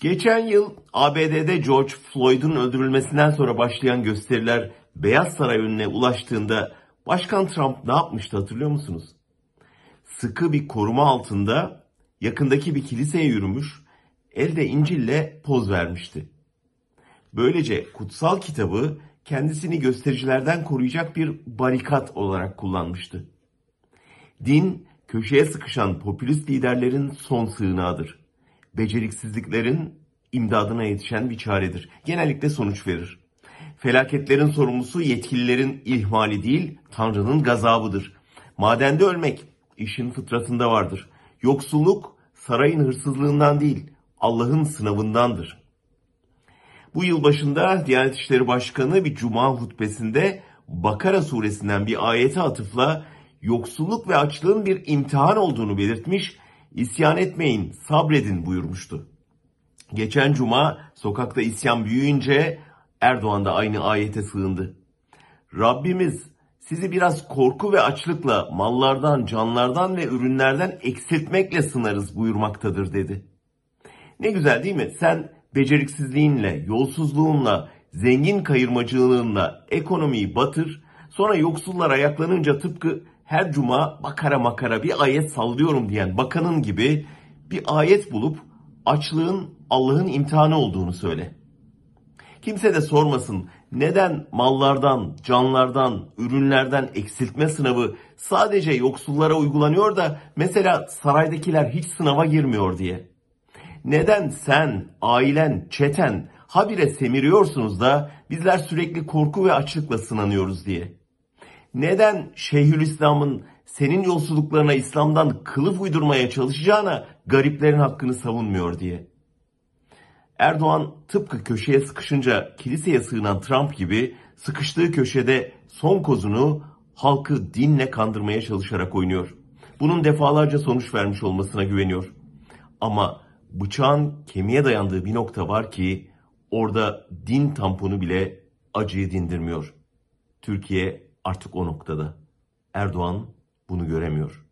Geçen yıl ABD'de George Floyd'un öldürülmesinden sonra başlayan gösteriler Beyaz Saray önüne ulaştığında Başkan Trump ne yapmıştı hatırlıyor musunuz? Sıkı bir koruma altında yakındaki bir kiliseye yürümüş, elde İncil'le poz vermişti. Böylece kutsal kitabı kendisini göstericilerden koruyacak bir barikat olarak kullanmıştı. Din, köşeye sıkışan popülist liderlerin son sığınağıdır. Beceriksizliklerin imdadına yetişen bir çaredir. Genellikle sonuç verir. Felaketlerin sorumlusu yetkililerin ihmali değil, Tanrı'nın gazabıdır. Madende ölmek işin fıtratında vardır. Yoksulluk sarayın hırsızlığından değil, Allah'ın sınavındandır. Bu yıl başında Diyanet İşleri Başkanı bir cuma hutbesinde Bakara suresinden bir ayete atıfla yoksulluk ve açlığın bir imtihan olduğunu belirtmiş, isyan etmeyin, sabredin buyurmuştu. Geçen cuma sokakta isyan büyüyünce Erdoğan da aynı ayete sığındı. Rabbimiz sizi biraz korku ve açlıkla, mallardan, canlardan ve ürünlerden eksiltmekle sınarız buyurmaktadır dedi. Ne güzel değil mi? Sen beceriksizliğinle, yolsuzluğunla, zengin kayırmacılığınla ekonomiyi batır, sonra yoksullar ayaklanınca tıpkı her cuma makara makara bir ayet sallıyorum diyen bakanın gibi bir ayet bulup açlığın Allah'ın imtihanı olduğunu söyle. Kimse de sormasın neden mallardan, canlardan, ürünlerden eksiltme sınavı sadece yoksullara uygulanıyor da mesela saraydakiler hiç sınava girmiyor diye. Neden sen, ailen, çeten habire semiriyorsunuz da bizler sürekli korku ve açlıkla sınanıyoruz diye. Neden Şeyhülislam'ın senin yolsuzluklarına İslam'dan kılıf uydurmaya çalışacağına gariplerin hakkını savunmuyor diye. Erdoğan tıpkı köşeye sıkışınca kiliseye sığınan Trump gibi sıkıştığı köşede son kozunu halkı dinle kandırmaya çalışarak oynuyor. Bunun defalarca sonuç vermiş olmasına güveniyor. Ama bıçağın kemiğe dayandığı bir nokta var ki orada din tamponu bile acıyı dindirmiyor. Türkiye artık o noktada. Erdoğan bunu göremiyor.